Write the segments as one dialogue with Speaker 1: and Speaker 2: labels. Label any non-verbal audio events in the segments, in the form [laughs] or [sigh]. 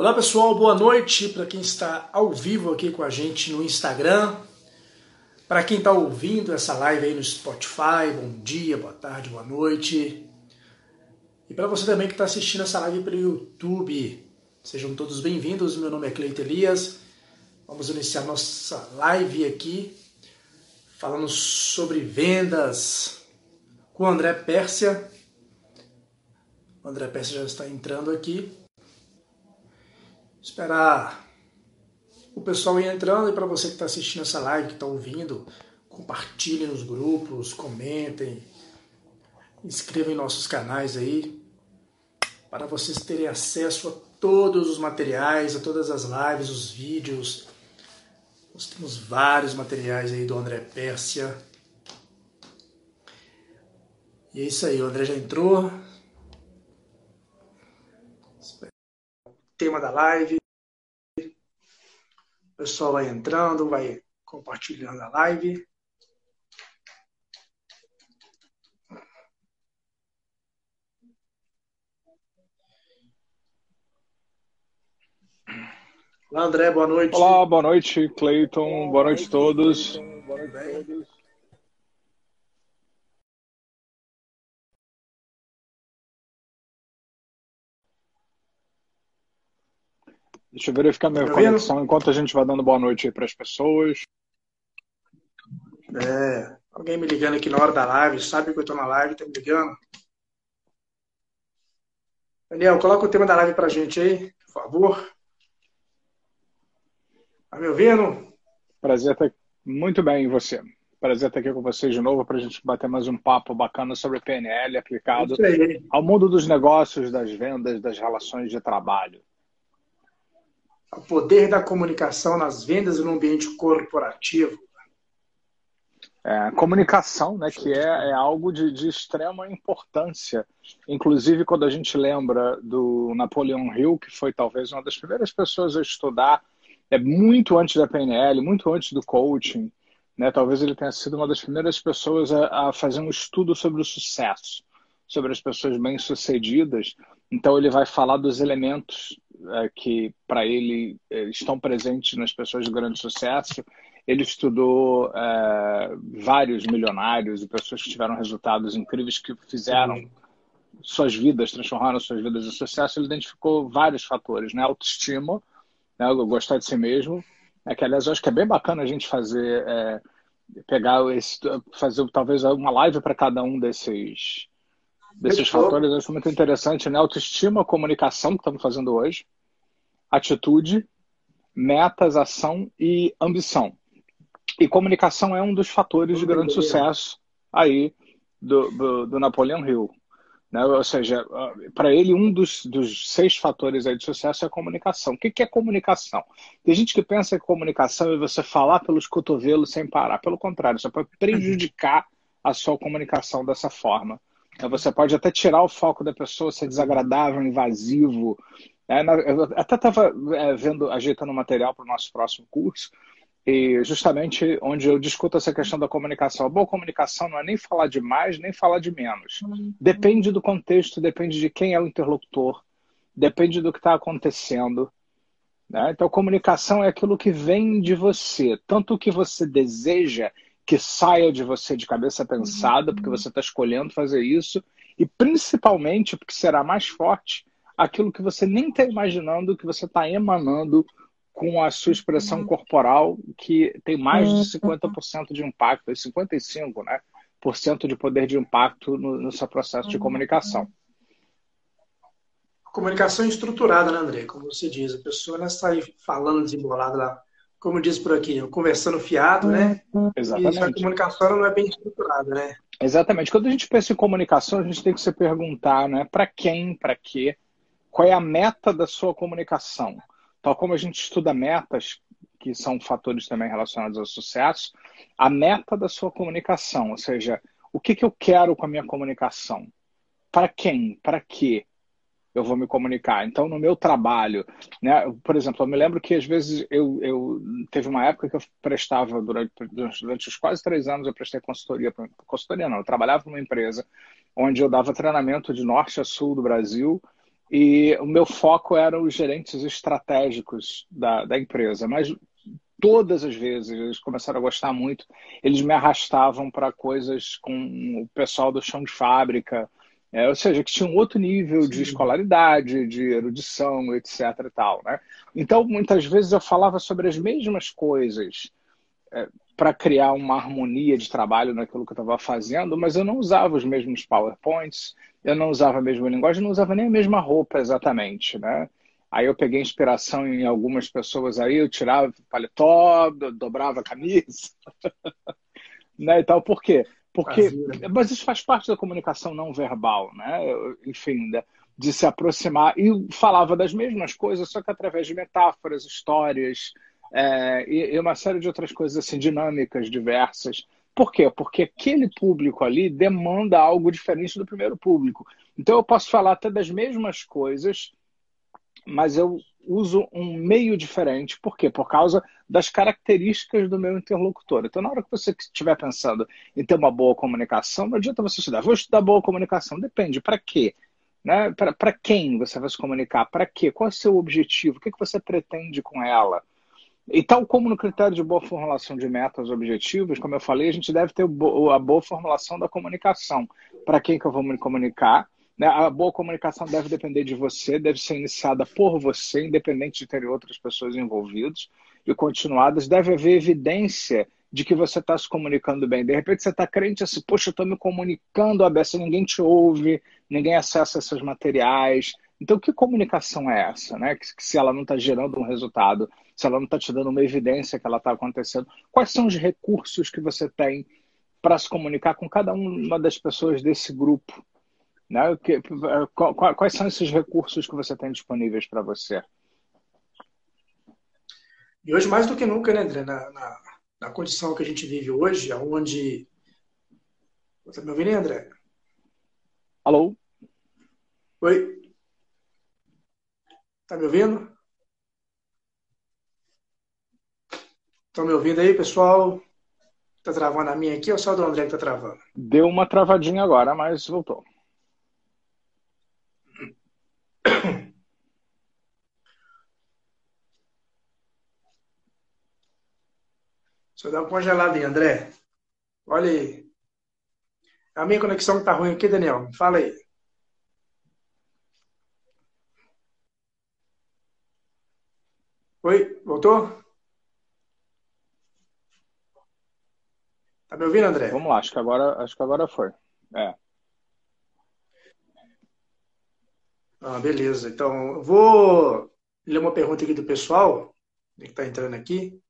Speaker 1: Olá pessoal, boa noite para quem está ao vivo aqui com a gente no Instagram, para quem está ouvindo essa live aí no Spotify, bom dia, boa tarde, boa noite. E para você também que está assistindo essa live pelo YouTube, sejam todos bem-vindos. Meu nome é Cleito Elias. Vamos iniciar nossa live aqui falando sobre vendas com o André Pérsia. O André Pérsia já está entrando aqui. Esperar o pessoal ir entrando e para você que está assistindo essa live, que está ouvindo, compartilhem nos grupos, comentem, inscrevam em nossos canais aí, para vocês terem acesso a todos os materiais, a todas as lives, os vídeos. Nós temos vários materiais aí do André Pérsia. E é isso aí, o André já entrou. tema da live. O pessoal vai entrando, vai compartilhando a live. Olá, André, boa noite.
Speaker 2: Olá, boa noite, Cleiton. Boa noite a todos. Boa noite a todos. Deixa eu verificar minha tá conexão enquanto a gente vai dando boa noite aí para as pessoas.
Speaker 1: É, alguém me ligando aqui na hora da live, sabe que eu estou na live, tá me ligando? Daniel, coloca o tema da live para a gente aí, por favor. Tá me ouvindo?
Speaker 2: Prazer estar muito bem em você. Prazer estar aqui com vocês de novo para a gente bater mais um papo bacana sobre PNL aplicado ao mundo dos negócios, das vendas, das relações de trabalho
Speaker 1: o poder da comunicação nas vendas no ambiente corporativo.
Speaker 2: É, comunicação, né, que é, é algo de, de, extrema importância. Inclusive, quando a gente lembra do Napoleão Hill, que foi talvez uma das primeiras pessoas a estudar, é muito antes da PNL, muito antes do coaching, né, talvez ele tenha sido uma das primeiras pessoas a, a fazer um estudo sobre o sucesso, sobre as pessoas bem-sucedidas. Então, ele vai falar dos elementos é, que para ele é, estão presentes nas pessoas de grande sucesso. Ele estudou é, vários milionários e pessoas que tiveram resultados incríveis que fizeram uhum. suas vidas, transformaram suas vidas em sucesso. Ele identificou vários fatores, né? Autoestima, né? gostar de si mesmo. É que, aliás, eu acho que é bem bacana a gente fazer, é, pegar esse, fazer talvez uma live para cada um desses desses fatores, eu acho muito interessante, né? Autoestima, comunicação, que estamos fazendo hoje, atitude, metas, ação e ambição. E comunicação é um dos fatores de grande sucesso aí do, do, do Napoleão Hill. Né? Ou seja, para ele, um dos, dos, seis fatores aí de sucesso é a comunicação. O que, que é comunicação? Tem gente que pensa que comunicação é você falar pelos cotovelos sem parar. Pelo contrário, você pode prejudicar a sua comunicação dessa forma. Então, você pode até tirar o foco da pessoa, ser desagradável, invasivo. Né? Eu até estava é, vendo, ajeitando material para o nosso próximo curso, e justamente onde eu discuto essa questão da comunicação. A boa comunicação não é nem falar de mais, nem falar de menos. Depende do contexto, depende de quem é o interlocutor, depende do que está acontecendo. Né? Então, comunicação é aquilo que vem de você, tanto o que você deseja que saia de você de cabeça pensada, porque você está escolhendo fazer isso, e principalmente porque será mais forte aquilo que você nem está imaginando, que você está emanando com a sua expressão corporal, que tem mais de 50% de impacto, 55%, né? Por cento de poder de impacto no, no seu processo de comunicação.
Speaker 1: Comunicação estruturada, né, André? Como você diz, a pessoa não está aí falando desembolada lá como diz por aqui, conversando fiado, né?
Speaker 2: Exatamente. E
Speaker 1: a comunicação não é bem estruturada, né?
Speaker 2: Exatamente. Quando a gente pensa em comunicação, a gente tem que se perguntar, né? Para quem, para quê? Qual é a meta da sua comunicação? Tal como a gente estuda metas, que são fatores também relacionados ao sucesso, a meta da sua comunicação, ou seja, o que, que eu quero com a minha comunicação? Para quem? Para quê? Eu vou me comunicar. Então, no meu trabalho, né, por exemplo, eu me lembro que às vezes eu, eu teve uma época que eu prestava durante, durante os quase três anos eu prestei consultoria, consultoria não, eu trabalhava numa empresa onde eu dava treinamento de norte a sul do Brasil e o meu foco era os gerentes estratégicos da, da empresa. Mas todas as vezes eles começaram a gostar muito, eles me arrastavam para coisas com o pessoal do chão de fábrica, é, ou seja, que tinha um outro nível Sim. de escolaridade, de erudição, etc. E tal, né? Então, muitas vezes eu falava sobre as mesmas coisas é, para criar uma harmonia de trabalho naquilo que eu estava fazendo, mas eu não usava os mesmos PowerPoints, eu não usava a mesma linguagem, não usava nem a mesma roupa exatamente, né? Aí eu peguei inspiração em algumas pessoas aí, eu tirava paletó, dobrava a camisa, [laughs] né, e tal. Por quê? Porque, mas isso faz parte da comunicação não verbal, né? Enfim, de se aproximar e falava das mesmas coisas, só que através de metáforas, histórias é, e, e uma série de outras coisas assim dinâmicas, diversas. Por quê? Porque aquele público ali demanda algo diferente do primeiro público. Então eu posso falar até das mesmas coisas mas eu uso um meio diferente. Por quê? Por causa das características do meu interlocutor. Então, na hora que você estiver pensando em ter uma boa comunicação, não adianta você estudar. Vou estudar boa comunicação. Depende. Para quê? Né? Para quem você vai se comunicar? Para quê? Qual é o seu objetivo? O que, que você pretende com ela? E tal como no critério de boa formulação de metas objetivos, como eu falei, a gente deve ter a boa formulação da comunicação. Para quem que eu vou me comunicar? Né? A boa comunicação deve depender de você, deve ser iniciada por você, independente de ter outras pessoas envolvidas e continuadas. Deve haver evidência de que você está se comunicando bem. De repente você está crente assim, poxa, eu estou me comunicando a beça, ninguém te ouve, ninguém acessa esses materiais. Então, que comunicação é essa? Né? Que, que se ela não está gerando um resultado, se ela não está te dando uma evidência que ela está acontecendo, quais são os recursos que você tem para se comunicar com cada uma das pessoas desse grupo? Né? Que, quais são esses recursos que você tem disponíveis para você?
Speaker 1: E hoje, mais do que nunca, né, André? Na, na, na condição que a gente vive hoje, onde. Você tá me ouvindo, André?
Speaker 2: Alô?
Speaker 1: Oi? Tá me ouvindo? Estão me ouvindo aí, pessoal? Tá travando a minha aqui ou só do André que tá travando?
Speaker 2: Deu uma travadinha agora, mas voltou.
Speaker 1: Deixa eu dar uma congelada aí, André. Olha aí. A minha conexão está ruim aqui, Daniel. Fala aí. Oi, voltou? Tá me ouvindo, André?
Speaker 2: Vamos lá, acho que agora, acho que agora foi. É.
Speaker 1: Ah, beleza. Então, eu vou ler uma pergunta aqui do pessoal, que está entrando aqui.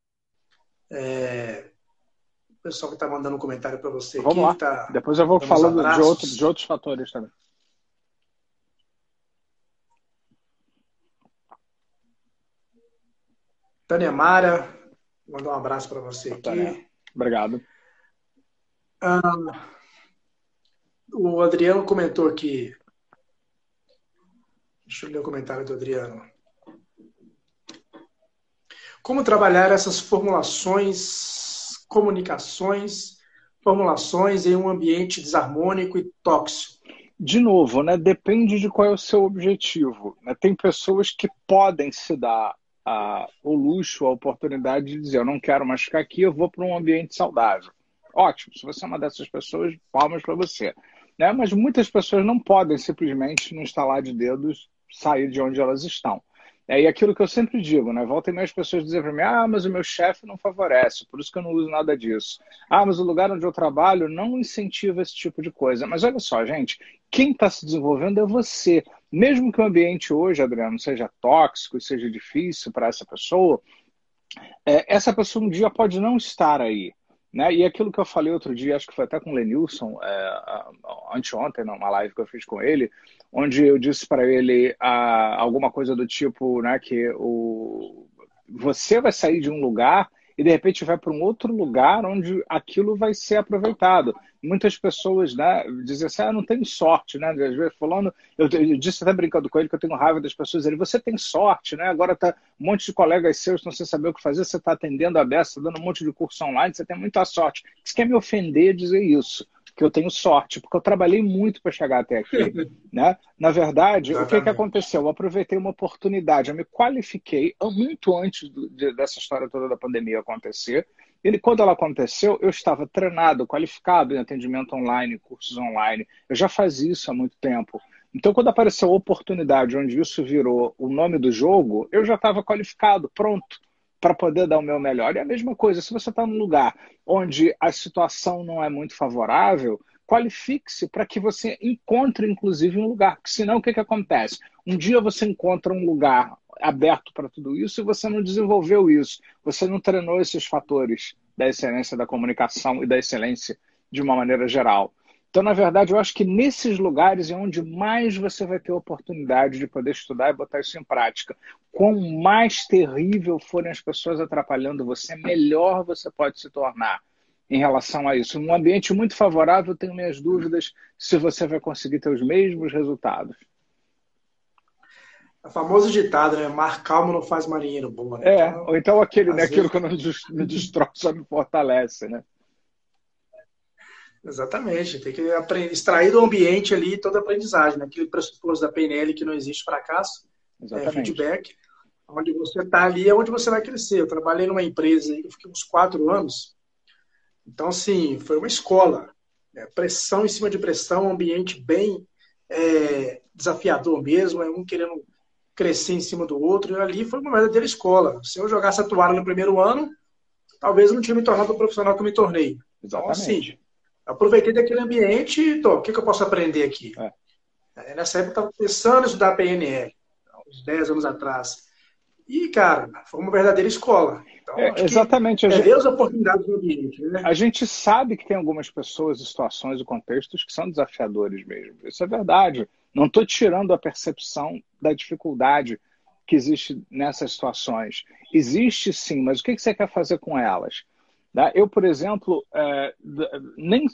Speaker 1: É, o pessoal que está mandando um comentário para você
Speaker 2: Vamos
Speaker 1: aqui.
Speaker 2: Lá. Tá Depois eu vou falando de outros, de outros fatores também.
Speaker 1: Tânia Mara, mandar um abraço para você aqui. Tânia.
Speaker 2: Obrigado.
Speaker 1: Ah, o Adriano comentou aqui. Deixa eu ler o comentário do Adriano. Como trabalhar essas formulações, comunicações, formulações em um ambiente desarmônico e tóxico?
Speaker 2: De novo, né, depende de qual é o seu objetivo. Né? Tem pessoas que podem se dar a, o luxo, a oportunidade de dizer: eu não quero mais ficar aqui, eu vou para um ambiente saudável. Ótimo, se você é uma dessas pessoas, palmas para você. Né? Mas muitas pessoas não podem simplesmente, no instalar de dedos, sair de onde elas estão. É, e aquilo que eu sempre digo, né? Volta e meia as pessoas dizem para mim, ah, mas o meu chefe não favorece, por isso que eu não uso nada disso. Ah, mas o lugar onde eu trabalho não incentiva esse tipo de coisa. Mas olha só, gente, quem está se desenvolvendo é você. Mesmo que o ambiente hoje, Adriano, seja tóxico seja difícil para essa pessoa, é, essa pessoa um dia pode não estar aí. Né? E aquilo que eu falei outro dia, acho que foi até com o Lenilson, é, anteontem, numa live que eu fiz com ele, onde eu disse para ele ah, alguma coisa do tipo, né, que o, você vai sair de um lugar e de repente vai para um outro lugar onde aquilo vai ser aproveitado. Muitas pessoas né, dizem assim, ah, não tenho sorte, né? Às vezes falando, eu, eu, disse até brincando com ele que eu tenho raiva das pessoas, ele, você tem sorte, né? Agora tá um monte de colegas seus não sei saber o que fazer, você está atendendo a beça, dando um monte de curso online, você tem muita sorte. Você quer me ofender dizer isso? Que eu tenho sorte, porque eu trabalhei muito para chegar até aqui. [laughs] né? Na verdade, Exatamente. o que, que aconteceu? Eu aproveitei uma oportunidade, eu me qualifiquei muito antes do, de, dessa história toda da pandemia acontecer. E quando ela aconteceu, eu estava treinado, qualificado em atendimento online, cursos online. Eu já fazia isso há muito tempo. Então, quando apareceu a oportunidade onde isso virou o nome do jogo, eu já estava qualificado, pronto para poder dar o meu melhor. E a mesma coisa, se você está num lugar onde a situação não é muito favorável, qualifique-se para que você encontre, inclusive, um lugar. Porque senão, o que, que acontece? Um dia você encontra um lugar aberto para tudo isso e você não desenvolveu isso, você não treinou esses fatores da excelência da comunicação e da excelência de uma maneira geral. Então, na verdade, eu acho que nesses lugares é onde mais você vai ter oportunidade de poder estudar e botar isso em prática. Quanto mais terrível forem as pessoas atrapalhando você, melhor você pode se tornar em relação a isso. Num ambiente muito favorável, tenho minhas dúvidas se você vai conseguir ter os mesmos resultados.
Speaker 1: O famoso ditado, né? Mar calmo não faz marinheiro bom.
Speaker 2: Né? É, então, ou então aquele, né? Aquilo que não me destrói só me fortalece, né?
Speaker 1: Exatamente, tem que extrair do ambiente ali toda a aprendizagem, né? aquele pressuposto da PNL que não existe fracasso, é, feedback, onde você está ali é onde você vai crescer. Eu trabalhei numa empresa, eu fiquei uns quatro anos, então assim, foi uma escola, né? pressão em cima de pressão, um ambiente bem é, desafiador mesmo, é um querendo crescer em cima do outro, e ali foi uma verdadeira escola. Se eu jogasse a toalha no primeiro ano, talvez eu não tinha me tornado o profissional que eu me tornei.
Speaker 2: Exatamente. Então, assim,
Speaker 1: aproveitei daquele ambiente e o que, que eu posso aprender aqui? É. Nessa época eu estava começando a estudar PNL, uns 10 anos atrás. E, cara, foi uma verdadeira escola.
Speaker 2: Então, é, exatamente.
Speaker 1: É ver as oportunidades do ambiente. Né?
Speaker 2: A gente sabe que tem algumas pessoas, situações e contextos que são desafiadores mesmo. Isso é verdade. Não estou tirando a percepção da dificuldade que existe nessas situações. Existe sim, mas o que você quer fazer com elas? Né? Eu, por exemplo, é, nem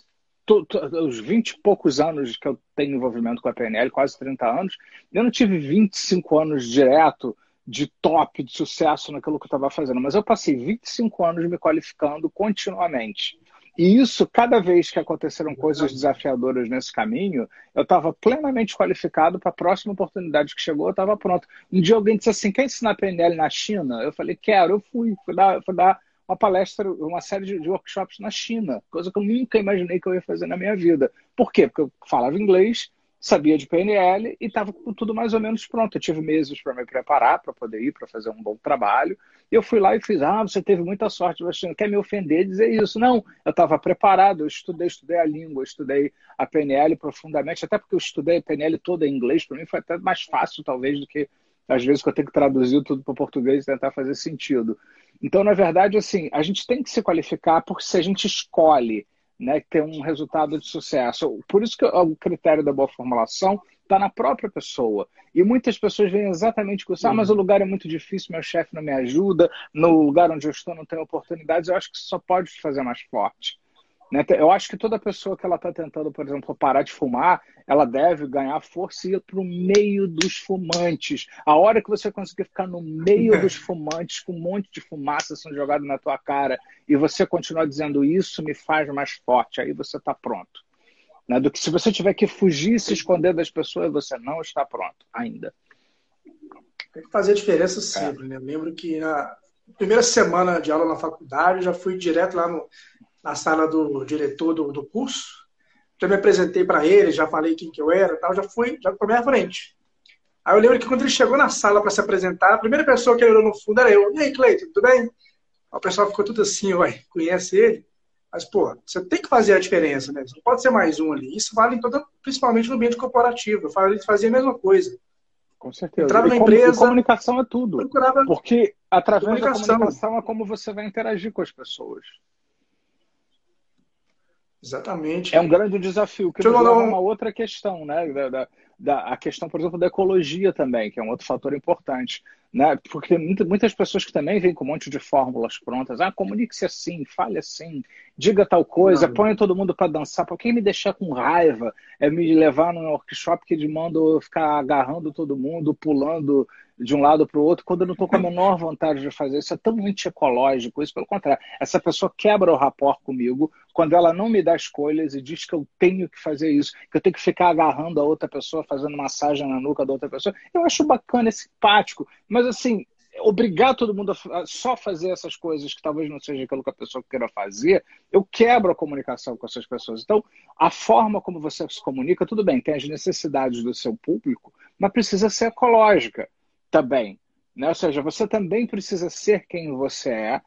Speaker 2: os 20 e poucos anos que eu tenho envolvimento com a PNL, quase 30 anos, eu não tive 25 anos direto de top, de sucesso naquilo que eu estava fazendo, mas eu passei 25 anos me qualificando continuamente. E isso, cada vez que aconteceram coisas desafiadoras nesse caminho, eu estava plenamente qualificado para a próxima oportunidade que chegou, eu estava pronto. Um dia alguém disse assim: quer ensinar PNL na China? Eu falei: quero, eu fui, fui dar, fui dar uma palestra, uma série de, de, workshops na China, coisa que eu nunca imaginei que eu ia fazer na minha vida. Por quê? Porque eu falava inglês, sabia de PNL e estava tudo mais ou menos pronto. Eu tive meses para me preparar, para poder ir, para fazer um bom trabalho. E eu fui lá e fiz, ah, você teve muita sorte, você não quer me ofender dizer isso. Não, eu estava preparado, eu estudei, estudei a língua, estudei a PNL profundamente, até porque eu estudei a PNL toda em inglês, para mim foi até mais fácil, talvez, do que às vezes que eu tenho que traduzir tudo para português e tentar fazer sentido. Então, na verdade, assim, a gente tem que se qualificar porque se a gente escolhe né, ter um resultado de sucesso. Por isso que o critério da boa formulação está na própria pessoa. E muitas pessoas veem exatamente com isso. Ah, mas o lugar é muito difícil, meu chefe não me ajuda, no lugar onde eu estou não tenho oportunidades. Eu acho que isso só pode te fazer mais forte. Né? Eu acho que toda pessoa que ela está tentando, por exemplo, parar de fumar, ela deve ganhar força e ir para o meio dos fumantes. A hora que você conseguir ficar no meio dos fumantes, com um monte de fumaça sendo jogada na tua cara, e você continuar dizendo isso me faz mais forte, aí você está pronto. Né? Do que se você tiver que fugir e se esconder das pessoas, você não está pronto ainda.
Speaker 1: Tem que fazer diferença sempre, é. né? Eu lembro que na primeira semana de aula na faculdade, já fui direto lá no, na sala do diretor do, do curso. Já me apresentei para ele, já falei quem que eu era, tal, já fui, já tomei a frente. Aí eu lembro que quando ele chegou na sala para se apresentar, a primeira pessoa que ele olhou no fundo era eu. E aí, Cleiton, tudo bem? O pessoal ficou tudo assim, ué, conhece ele? Mas, pô, você tem que fazer a diferença, né? Você não pode ser mais um ali. Isso vale em toda, principalmente no ambiente corporativo. Eu falei, fazia a mesma coisa.
Speaker 2: Com certeza. Entrava na empresa. comunicação é tudo. Porque através da comunicação é como você vai interagir com as pessoas.
Speaker 1: Exatamente.
Speaker 2: É um grande desafio, que nos leva um... uma outra questão, né? Da, da, da, a questão, por exemplo, da ecologia também, que é um outro fator importante. Né? Porque tem muita, muitas pessoas que também vêm com um monte de fórmulas prontas. Ah, comunique-se assim, fale assim, diga tal coisa, ponha todo mundo para dançar. Por que me deixar com raiva? É me levar num workshop que manda eu ficar agarrando todo mundo, pulando de um lado para o outro quando eu não estou com a menor vontade de fazer. Isso é tão anti-ecológico. Isso, pelo contrário, essa pessoa quebra o rapport comigo quando ela não me dá escolhas e diz que eu tenho que fazer isso, que eu tenho que ficar agarrando a outra pessoa, fazendo massagem na nuca da outra pessoa. Eu acho bacana, é simpático, mas assim, obrigar todo mundo a só fazer essas coisas que talvez não seja aquilo que a pessoa queira fazer, eu quebro a comunicação com essas pessoas. Então, a forma como você se comunica, tudo bem, tem as necessidades do seu público, mas precisa ser ecológica também. Né? Ou seja, você também precisa ser quem você é.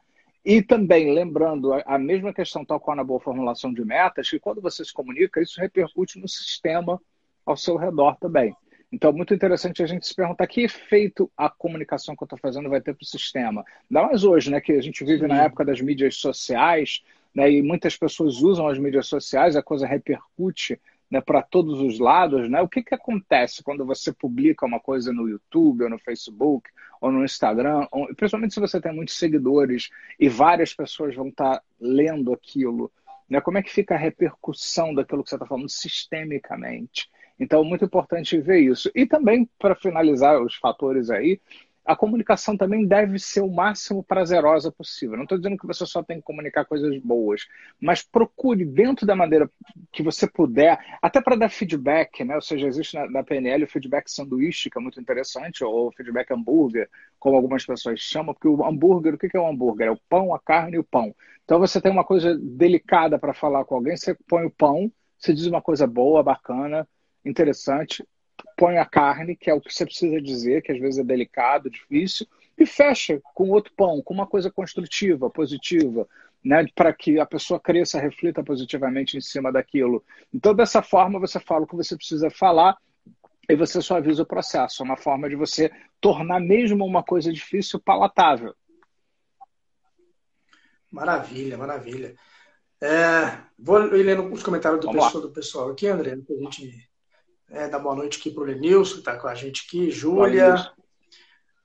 Speaker 2: E também, lembrando a mesma questão, tal qual na boa formulação de metas, que quando você se comunica, isso repercute no sistema ao seu redor também. Então, muito interessante a gente se perguntar que efeito a comunicação que eu estou fazendo vai ter para o sistema. Ainda mais hoje, né, que a gente vive Sim. na época das mídias sociais, né, e muitas pessoas usam as mídias sociais, a coisa repercute né, para todos os lados, né? O que, que acontece quando você publica uma coisa no YouTube, ou no Facebook, ou no Instagram, ou, principalmente se você tem muitos seguidores e várias pessoas vão estar tá lendo aquilo, né? Como é que fica a repercussão daquilo que você está falando sistemicamente? Então, muito importante ver isso. E também, para finalizar os fatores aí, a comunicação também deve ser o máximo prazerosa possível. Não estou dizendo que você só tem que comunicar coisas boas, mas procure, dentro da maneira que você puder, até para dar feedback, né? Ou seja, existe na, na, PNL o feedback sanduíche, que é muito interessante, ou feedback hambúrguer, como algumas pessoas chamam, porque o hambúrguer, o que é o hambúrguer? É o pão, a carne e o pão. Então você tem uma coisa delicada para falar com alguém, você põe o pão, você diz uma coisa boa, bacana, interessante, põe a carne, que é o que você precisa dizer, que às vezes é delicado, difícil, e fecha com outro pão, com uma coisa construtiva, positiva, né, para que a pessoa cresça, reflita positivamente em cima daquilo. Então, dessa forma, você fala o que você precisa falar e você só avisa o processo. É uma forma de você tornar mesmo uma coisa difícil palatável.
Speaker 1: Maravilha, maravilha. É, vou lendo os comentários do pessoal, do pessoal aqui, André, para a gente é, dar boa noite aqui para o Lenilson, que está com a gente aqui, Júlia.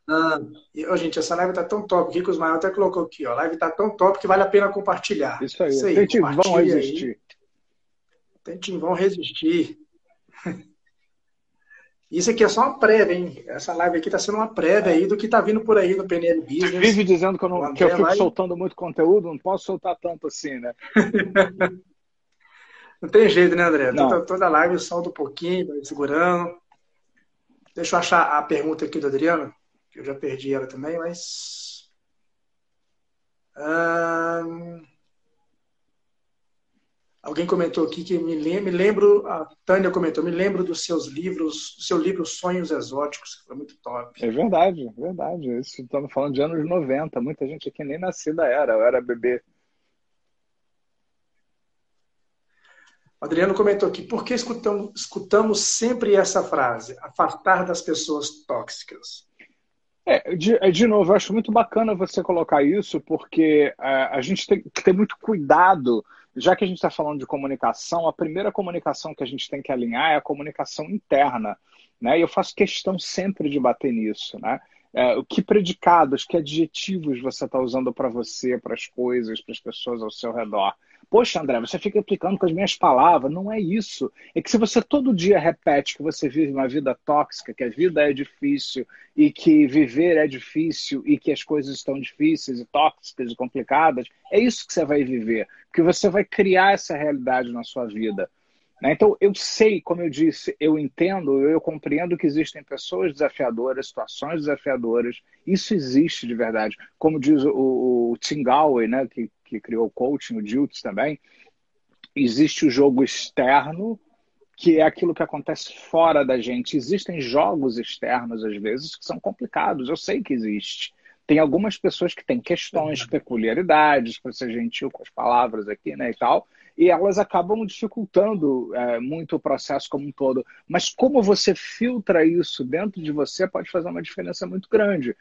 Speaker 1: Ah, e, oh, gente, essa live está tão top aqui que o Ismael até colocou aqui, ó. A live está tão top que vale a pena compartilhar.
Speaker 2: Isso aí, Isso aí resistir.
Speaker 1: Tentem vão resistir. [laughs] Isso aqui é só uma prévia, hein? Essa live aqui está sendo uma prévia aí do que está vindo por aí no PNL Business. Você
Speaker 2: vive dizendo que eu, não, que eu fico vai... soltando muito conteúdo, não posso soltar tanto assim, né? [laughs]
Speaker 1: Não tem jeito, né, André? Toda, toda live eu salto um pouquinho, vai segurando. Deixa eu achar a pergunta aqui do Adriano, que eu já perdi ela também, mas. Alguém comentou aqui que me lembro, me lembro, a Tânia comentou, me lembro dos seus livros, do seu livro Sonhos Exóticos, que foi muito top.
Speaker 2: É verdade, é verdade. Isso estamos falando de anos 90. Muita gente aqui nem nascida era, eu era bebê.
Speaker 1: Adriano comentou aqui, por que escutamos, escutamos sempre essa frase? Afastar das pessoas tóxicas.
Speaker 2: É, de, é, de novo, eu acho muito bacana você colocar isso, porque é, a gente tem que ter muito cuidado, já que a gente está falando de comunicação, a primeira comunicação que a gente tem que alinhar é a comunicação interna. Né? E eu faço questão sempre de bater nisso. Né? É, que predicados, que adjetivos você está usando para você, para as coisas, para as pessoas ao seu redor. Poxa, André, você fica aplicando com as minhas palavras. Não é isso. É que se você todo dia repete que você vive uma vida tóxica, que a vida é difícil e que viver é difícil e que as coisas estão difíceis e tóxicas e complicadas, é isso que você vai viver. Porque você vai criar essa realidade na sua vida. Né? Então, eu sei, como eu disse, eu entendo, eu compreendo que existem pessoas desafiadoras, situações desafiadoras. Isso existe de verdade. Como diz o, o Tim Galway, né, que, que criou o coaching, o Jutsu também, existe o jogo externo, que é aquilo que acontece fora da gente. Existem jogos externos, às vezes, que são complicados. Eu sei que existe. Tem algumas pessoas que têm questões, peculiaridades, para ser gentil com as palavras aqui, né, e tal, e elas acabam dificultando é, muito o processo como um todo. Mas como você filtra isso dentro de você pode fazer uma diferença muito grande.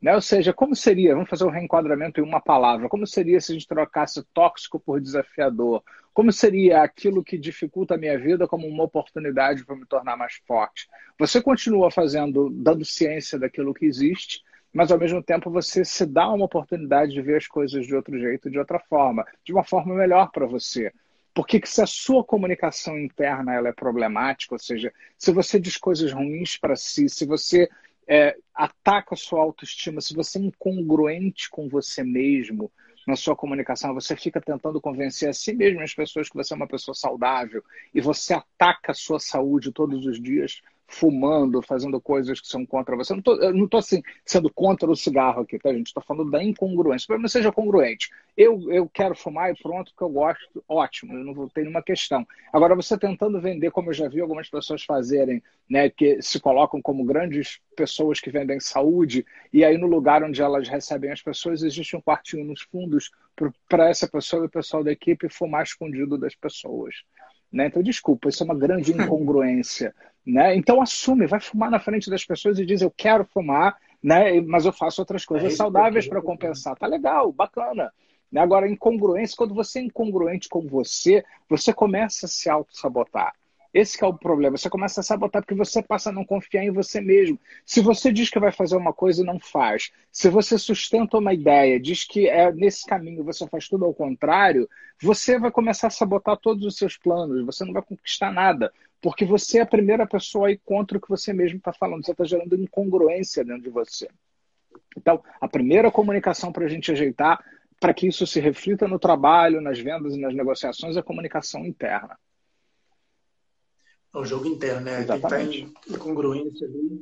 Speaker 2: Né? Ou seja, como seria, vamos fazer um reenquadramento em uma palavra, como seria se a gente trocasse tóxico por desafiador? Como seria aquilo que dificulta a minha vida como uma oportunidade para me tornar mais forte? Você continua fazendo, dando ciência daquilo que existe, mas ao mesmo tempo você se dá uma oportunidade de ver as coisas de outro jeito, de outra forma, de uma forma melhor para você. Porque se a sua comunicação interna ela é problemática, ou seja, se você diz coisas ruins para si, se você é, ataca a sua autoestima, se você é incongruente com você mesmo na sua comunicação, você fica tentando convencer a si mesmo as pessoas que você é uma pessoa saudável e você ataca a sua saúde todos os dias, fumando, fazendo coisas que são contra você. Eu não estou assim, sendo contra o cigarro aqui, tá, gente? Estou falando da incongruência. Para mim, seja congruente. Eu, eu quero fumar e pronto, que eu gosto, ótimo, eu não ter nenhuma questão. Agora, você tentando vender, como eu já vi algumas pessoas fazerem, né, que se colocam como grandes pessoas que vendem saúde, e aí no lugar onde elas recebem as pessoas, existe um quartinho nos fundos para essa pessoa e o pessoal da equipe fumar escondido das pessoas. Né? Então, desculpa, isso é uma grande incongruência. Né? Então, assume, vai fumar na frente das pessoas e diz: Eu quero fumar, né? mas eu faço outras coisas é saudáveis para compensar. Tá legal, bacana. Né? Agora, incongruência, quando você é incongruente com você, você começa a se auto-sabotar. Esse é o problema. Você começa a sabotar porque você passa a não confiar em você mesmo. Se você diz que vai fazer uma coisa e não faz, se você sustenta uma ideia, diz que é nesse caminho você faz tudo ao contrário, você vai começar a sabotar todos os seus planos. Você não vai conquistar nada, porque você é a primeira pessoa aí contra o que você mesmo está falando. Você está gerando incongruência dentro de você. Então, a primeira comunicação para a gente ajeitar, para que isso se reflita no trabalho, nas vendas e nas negociações, é a comunicação interna.
Speaker 1: É o jogo interno, né? Exatamente. Tem que estar em congruência ali.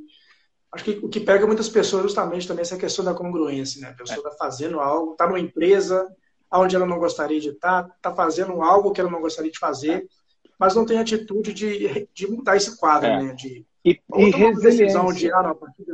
Speaker 1: Acho que o que pega muitas pessoas justamente também é essa questão da congruência, né? A pessoa está é. fazendo algo, está numa empresa onde ela não gostaria de estar, está fazendo algo que ela não gostaria de fazer, é. mas não tem atitude de, de mudar esse quadro, é. né? De,
Speaker 2: e, e resiliência. De, ah, não, a partir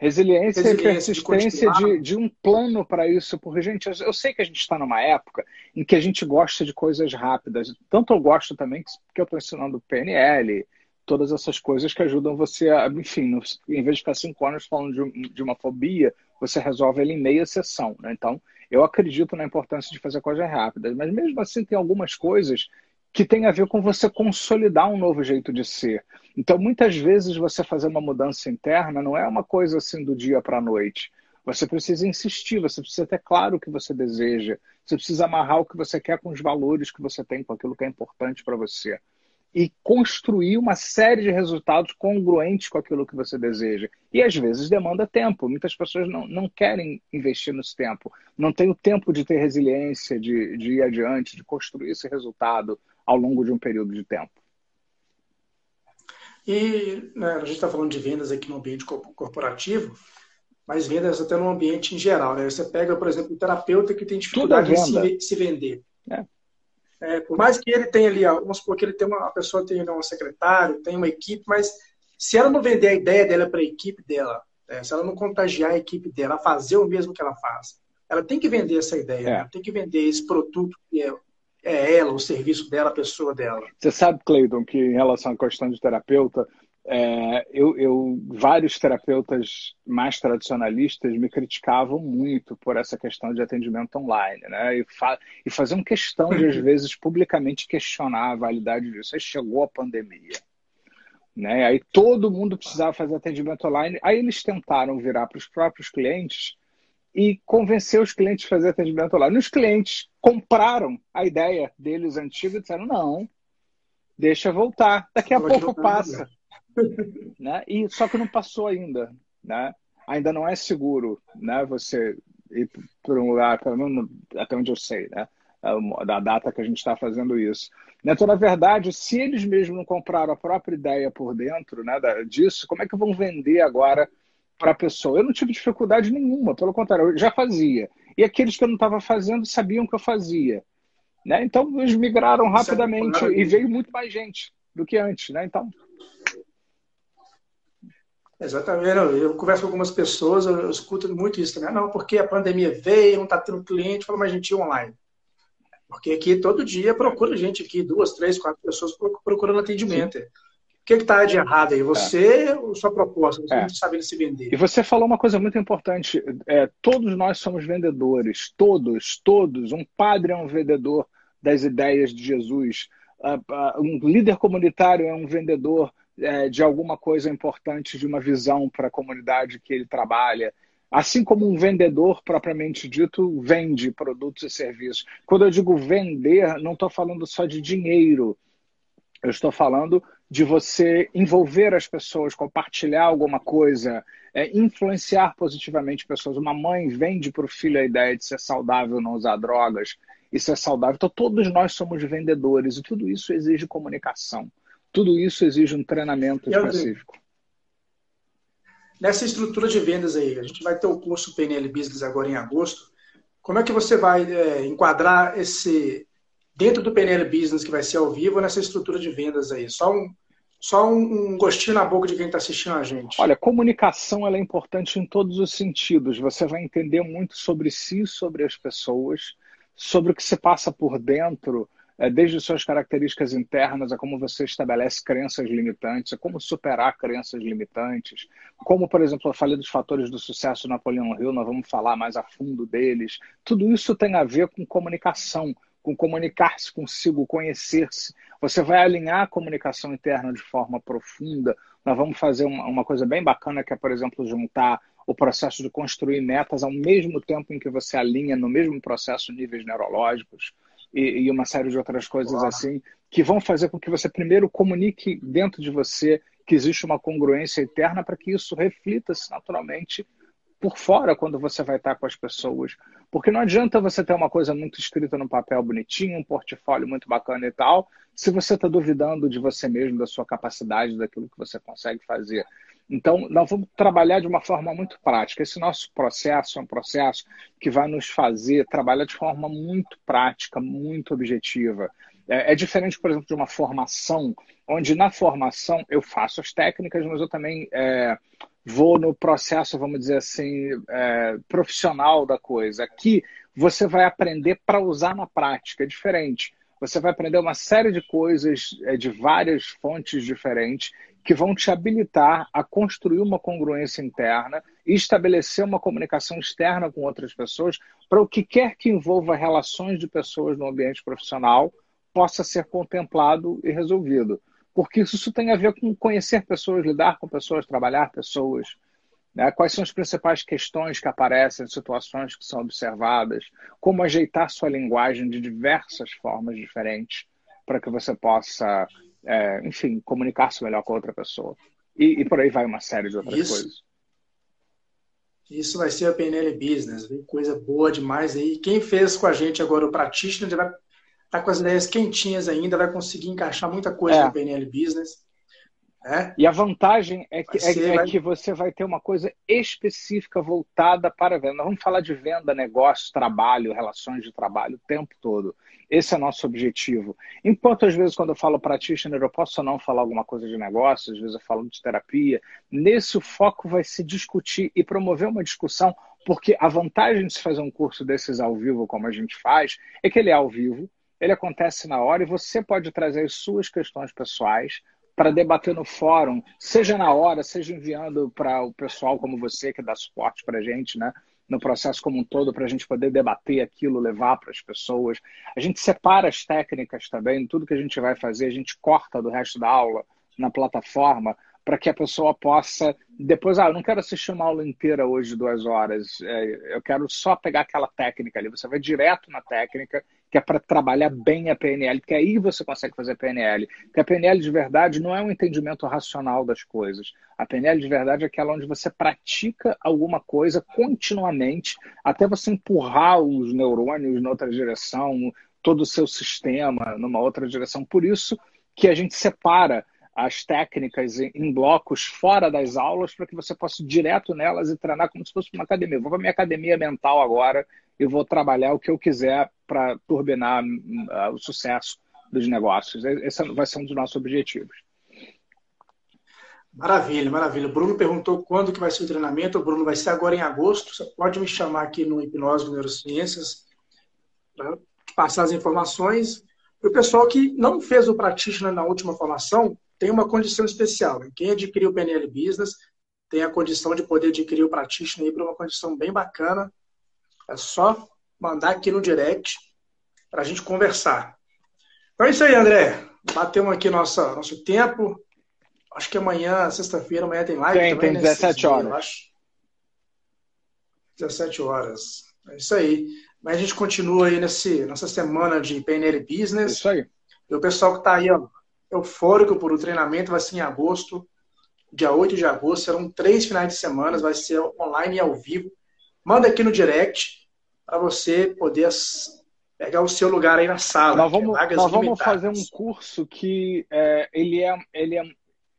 Speaker 2: Resiliência, Resiliência e persistência de, de, um plano para isso. Porque, gente, eu, eu sei que a gente está numa época em que a gente gosta de coisas rápidas. Tanto eu gosto também que eu estou ensinando PNL, todas essas coisas que ajudam você a, enfim, em vez de ficar cinco anos falando de, de, uma fobia, você resolve ele em meia sessão. Né? Então, eu acredito na importância de fazer coisas rápidas. Mas mesmo assim, tem algumas coisas que tem a ver com você consolidar um novo jeito de ser. Então, muitas vezes, você fazer uma mudança interna não é uma coisa assim do dia para a noite. Você precisa insistir, você precisa ter claro o que você deseja, você precisa amarrar o que você quer com os valores que você tem, com aquilo que é importante para você. E construir uma série de resultados congruentes com aquilo que você deseja. E às vezes demanda tempo. Muitas pessoas não, não querem investir nesse tempo. Não tem o tempo de ter resiliência, de, de ir adiante, de construir esse resultado ao longo de um período de tempo.
Speaker 1: E né, a gente está falando de vendas aqui no ambiente corporativo, mas vendas até no ambiente em geral. Né? Você pega, por exemplo, um terapeuta que tem é dificuldade em se, vender. É. É, por mais que ele tenha ali, vamos supor que ele tem uma, pessoa tem né, um secretário, tem uma equipe, mas se ela não vender a ideia dela para a equipe dela, né, se ela não contagiar a equipe dela a fazer o mesmo que ela faz, ela tem que vender essa ideia, é. né? tem que vender esse produto que é é ela, o serviço dela, a pessoa dela.
Speaker 2: Você sabe, Cleiton, que em relação à questão de terapeuta, é, eu, eu, vários terapeutas mais tradicionalistas me criticavam muito por essa questão de atendimento online, né? E, fa e faziam questão de, às uhum. vezes, publicamente questionar a validade disso. Aí chegou a pandemia. Né? Aí todo mundo precisava fazer atendimento online. Aí eles tentaram virar para os próprios clientes e convencer os clientes a fazer atendimento lá. Nos clientes compraram a ideia deles antiga e disseram: não, deixa voltar, daqui a pouco passa. [laughs] né? E só que não passou ainda, né? Ainda não é seguro, né? Você ir para um lugar, pelo menos até onde eu sei, né? Da data que a gente está fazendo isso. Então, na verdade, se eles mesmos não compraram a própria ideia por dentro né, disso, como é que vão vender agora para a pessoa. Eu não tive dificuldade nenhuma, pelo contrário, eu já fazia. E aqueles que eu não estava fazendo sabiam que eu fazia. Né? Então, eles migraram rapidamente e veio muito mais gente do que antes. Né? Então.
Speaker 1: Exatamente. Eu converso com algumas pessoas, eu escuto muito isso também. Não, porque a pandemia veio, não está tendo cliente, fala, mas a gente ia online. Porque aqui todo dia procura gente aqui, duas, três, quatro pessoas procurando atendimento. Sim que está de errado aí? Você é. ou sua proposta? Você é. está sabendo se vender.
Speaker 2: E você falou uma coisa muito importante. É, todos nós somos vendedores. Todos, todos. Um padre é um vendedor das ideias de Jesus. Um líder comunitário é um vendedor é, de alguma coisa importante, de uma visão para a comunidade que ele trabalha. Assim como um vendedor propriamente dito vende produtos e serviços. Quando eu digo vender, não estou falando só de dinheiro. Eu estou falando de você envolver as pessoas, compartilhar alguma coisa, é, influenciar positivamente pessoas. Uma mãe vende para o filho a ideia de ser saudável, não usar drogas e ser saudável. Então, todos nós somos vendedores e tudo isso exige comunicação. Tudo isso exige um treinamento específico.
Speaker 1: Nessa estrutura de vendas aí, a gente vai ter o curso PNL Business agora em agosto. Como é que você vai é, enquadrar esse dentro do PNL Business que vai ser ao vivo nessa estrutura de vendas aí? Só um, só um, gostinho na boca de quem está assistindo a gente.
Speaker 2: Olha, comunicação ela é importante em todos os sentidos. Você vai entender muito sobre si, sobre as pessoas, sobre o que se passa por dentro, é, desde suas características internas, a como você estabelece crenças limitantes, a como superar crenças limitantes, como, por exemplo, eu falei dos fatores do sucesso Napoleão Hill, nós vamos falar mais a fundo deles. Tudo isso tem a ver com comunicação com comunicar-se consigo, conhecer-se. Você vai alinhar a comunicação interna de forma profunda. Nós vamos fazer uma, uma, coisa bem bacana, que é, por exemplo, juntar o processo de construir metas ao mesmo tempo em que você alinha no mesmo processo níveis neurológicos e, e uma série de outras coisas assim, que vão fazer com que você primeiro comunique dentro de você que existe uma congruência interna para que isso reflita-se naturalmente por fora quando você vai estar com as pessoas. Porque não adianta você ter uma coisa muito escrita no papel bonitinho, um portfólio muito bacana e tal, se você está duvidando de você mesmo, da sua capacidade, daquilo que você consegue fazer. Então, nós vamos trabalhar de uma forma muito prática. Esse nosso processo é um processo que vai nos fazer trabalhar de forma muito prática, muito objetiva. É, é diferente, por exemplo, de uma formação, onde na formação eu faço as técnicas, mas eu também é, vou no processo, vamos dizer assim, é, profissional da coisa. Aqui você vai aprender para usar na prática, é diferente. Você vai aprender uma série de coisas é, de várias fontes diferentes que vão te habilitar a construir uma congruência interna e estabelecer uma comunicação externa com outras pessoas para o que quer que envolva relações de pessoas no ambiente profissional possa ser contemplado e resolvido porque isso tem a ver com conhecer pessoas, lidar com pessoas, trabalhar pessoas. Né? Quais são as principais questões que aparecem, situações que são observadas, como ajeitar sua linguagem de diversas formas diferentes para que você possa, é, enfim, comunicar-se melhor com outra pessoa. E, e, por aí vai uma série de outras isso, coisas.
Speaker 1: Isso vai ser a PNL Business, coisa boa demais aí. Quem fez com a gente agora o Practitioner vai tá com as ideias quentinhas ainda, vai conseguir encaixar muita coisa é. no PNL Business.
Speaker 2: É? E a vantagem é que, é, ser, é vai... que você vai ter uma coisa específica voltada para a venda. Nós vamos falar de venda, negócio, trabalho, relações de trabalho o tempo todo. Esse é o nosso objetivo. Enquanto, às vezes, quando eu falo practitioner, eu posso não falar alguma coisa de negócio, às vezes eu falo de terapia. Nesse, o foco vai se discutir e promover uma discussão, porque a vantagem de se fazer um curso desses ao vivo, como a gente faz, é que ele é ao vivo, ele acontece na hora e você pode trazer as suas questões pessoais para debater no fórum, seja na hora, seja enviando para o pessoal como você, que dá suporte para a gente, né? no processo como um todo, para a gente poder debater aquilo, levar para as pessoas. A gente separa as técnicas também, tudo que a gente vai fazer, a gente corta do resto da aula na plataforma, para que a pessoa possa depois, ah, eu não quero assistir uma aula inteira hoje, duas horas, é, eu quero só pegar aquela técnica ali. Você vai direto na técnica, que é para trabalhar bem a PNL, porque aí você consegue fazer PNL. Porque a PNL de verdade não é um entendimento racional das coisas. A PNL de verdade é aquela onde você pratica alguma coisa continuamente, até você empurrar os neurônios na outra direção, todo o seu sistema numa outra direção. Por isso que a gente separa as técnicas em blocos fora das aulas para que você possa ir direto nelas e treinar como se fosse uma academia. Eu vou para minha academia mental agora e vou trabalhar o que eu quiser para turbinar uh, o sucesso dos negócios. Esse vai ser um dos nossos objetivos.
Speaker 1: Maravilha, maravilha. O Bruno perguntou quando que vai ser o treinamento. O Bruno vai ser agora em agosto. Você pode me chamar aqui no Hipnose Neurociências para passar as informações. E o pessoal que não fez o Practitioner na última formação, tem uma condição especial. Né? Quem adquiriu o PNL Business tem a condição de poder adquirir o Practitioner para uma condição bem bacana. É só mandar aqui no direct para a gente conversar. Então é isso aí, André. Batemos aqui nossa, nosso tempo. Acho que amanhã, sexta-feira, amanhã tem live
Speaker 2: tem, também. Tem 17 né? horas. Eu acho.
Speaker 1: 17 horas. É isso aí. Mas a gente continua aí nesse, nessa semana de PNL Business.
Speaker 2: Isso aí.
Speaker 1: E o pessoal que está aí, ó, eufórico por o treinamento, vai ser em agosto, dia 8 de agosto, serão três finais de semana, vai ser online e ao vivo. Manda aqui no direct para você poder pegar o seu lugar aí na sala.
Speaker 2: Nós vamos, é nós vamos fazer um curso que é, ele, é, ele, é,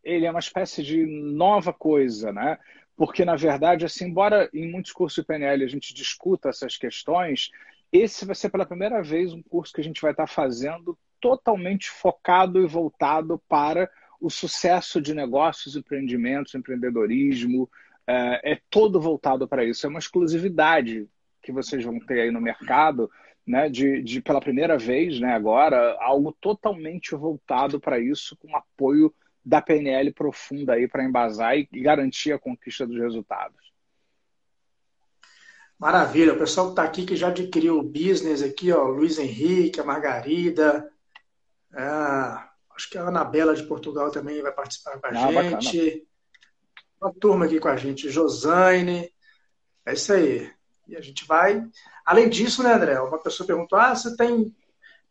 Speaker 2: ele é uma espécie de nova coisa, né? Porque, na verdade, assim, embora em muitos cursos de PNL a gente discuta essas questões, esse vai ser pela primeira vez um curso que a gente vai estar fazendo totalmente focado e voltado para o sucesso de negócios, empreendimentos, empreendedorismo, é, é todo voltado para isso. É uma exclusividade que vocês vão ter aí no mercado, né, de, de pela primeira vez, né, agora, algo totalmente voltado para isso, com apoio da PNL profunda aí para embasar e garantir a conquista dos resultados.
Speaker 1: Maravilha, o pessoal que está aqui que já adquiriu o business aqui, ó, Luiz Henrique, a Margarida, é, acho que a Anabela de Portugal também vai participar com a ah, gente. Bacana. Uma turma aqui com a gente, Josane. É isso aí. E a gente vai. Além disso, né, André? Uma pessoa perguntou: ah, você tem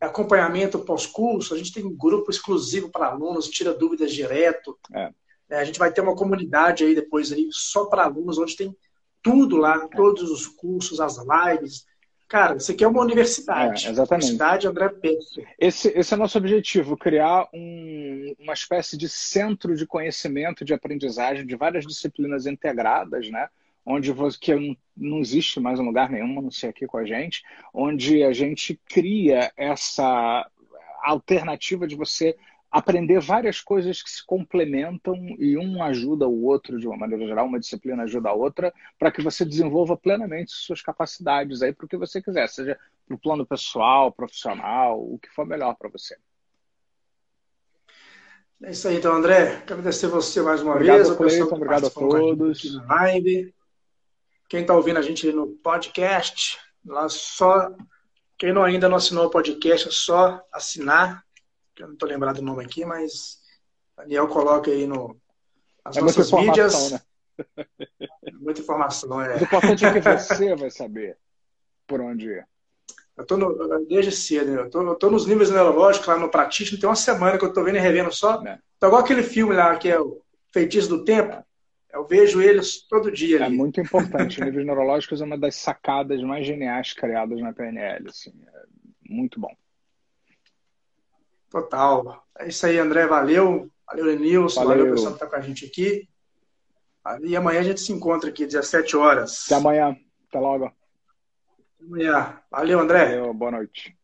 Speaker 1: acompanhamento pós-curso? A gente tem um grupo exclusivo para alunos, tira dúvidas direto. É. É, a gente vai ter uma comunidade aí depois aí só para alunos, onde tem tudo lá, todos os cursos, as lives, Cara, isso aqui é uma universidade.
Speaker 2: É, exatamente.
Speaker 1: Universidade André Pedro.
Speaker 2: Esse, esse é o nosso objetivo, criar um, uma espécie de centro de conhecimento, de aprendizagem de várias disciplinas integradas, né? Onde você, que não, não existe mais um lugar nenhum, a não ser aqui com a gente, onde a gente cria essa alternativa de você aprender várias coisas que se complementam e um ajuda o outro de uma maneira geral, uma disciplina ajuda a outra, para que você desenvolva plenamente suas capacidades aí para o que você quiser, seja para o plano pessoal, profissional, o que for melhor para você.
Speaker 1: É isso aí, então, André. Quero agradecer você mais uma
Speaker 2: obrigado,
Speaker 1: vez.
Speaker 2: Cleiton, obrigado a todos.
Speaker 1: Live. Quem está ouvindo a gente no podcast, lá só. Quem não ainda não assinou o podcast, é só assinar eu não estou lembrado do nome aqui, mas Daniel coloca aí no,
Speaker 2: nas é nossas mídias. Né?
Speaker 1: Muita informação, é.
Speaker 2: O importante é que você vai saber por onde ir.
Speaker 1: Eu tô no, desde cedo, eu tô, eu tô nos níveis neurológicos lá no Pratismo, tem uma semana que eu tô vendo e revendo só. É. Tá igual aquele filme lá que é o Feitiço do Tempo. Eu vejo eles todo dia.
Speaker 2: É ali. É muito importante. níveis neurológicos é uma das sacadas mais geniais criadas na PNL. Assim. É muito bom.
Speaker 1: Total. É isso aí, André. Valeu. Valeu, Lenilson. Valeu, valeu pessoal que está com a gente aqui. E amanhã a gente se encontra aqui, 17 horas.
Speaker 2: Até amanhã. Até logo.
Speaker 1: Até amanhã. Valeu, André.
Speaker 2: Valeu, boa noite.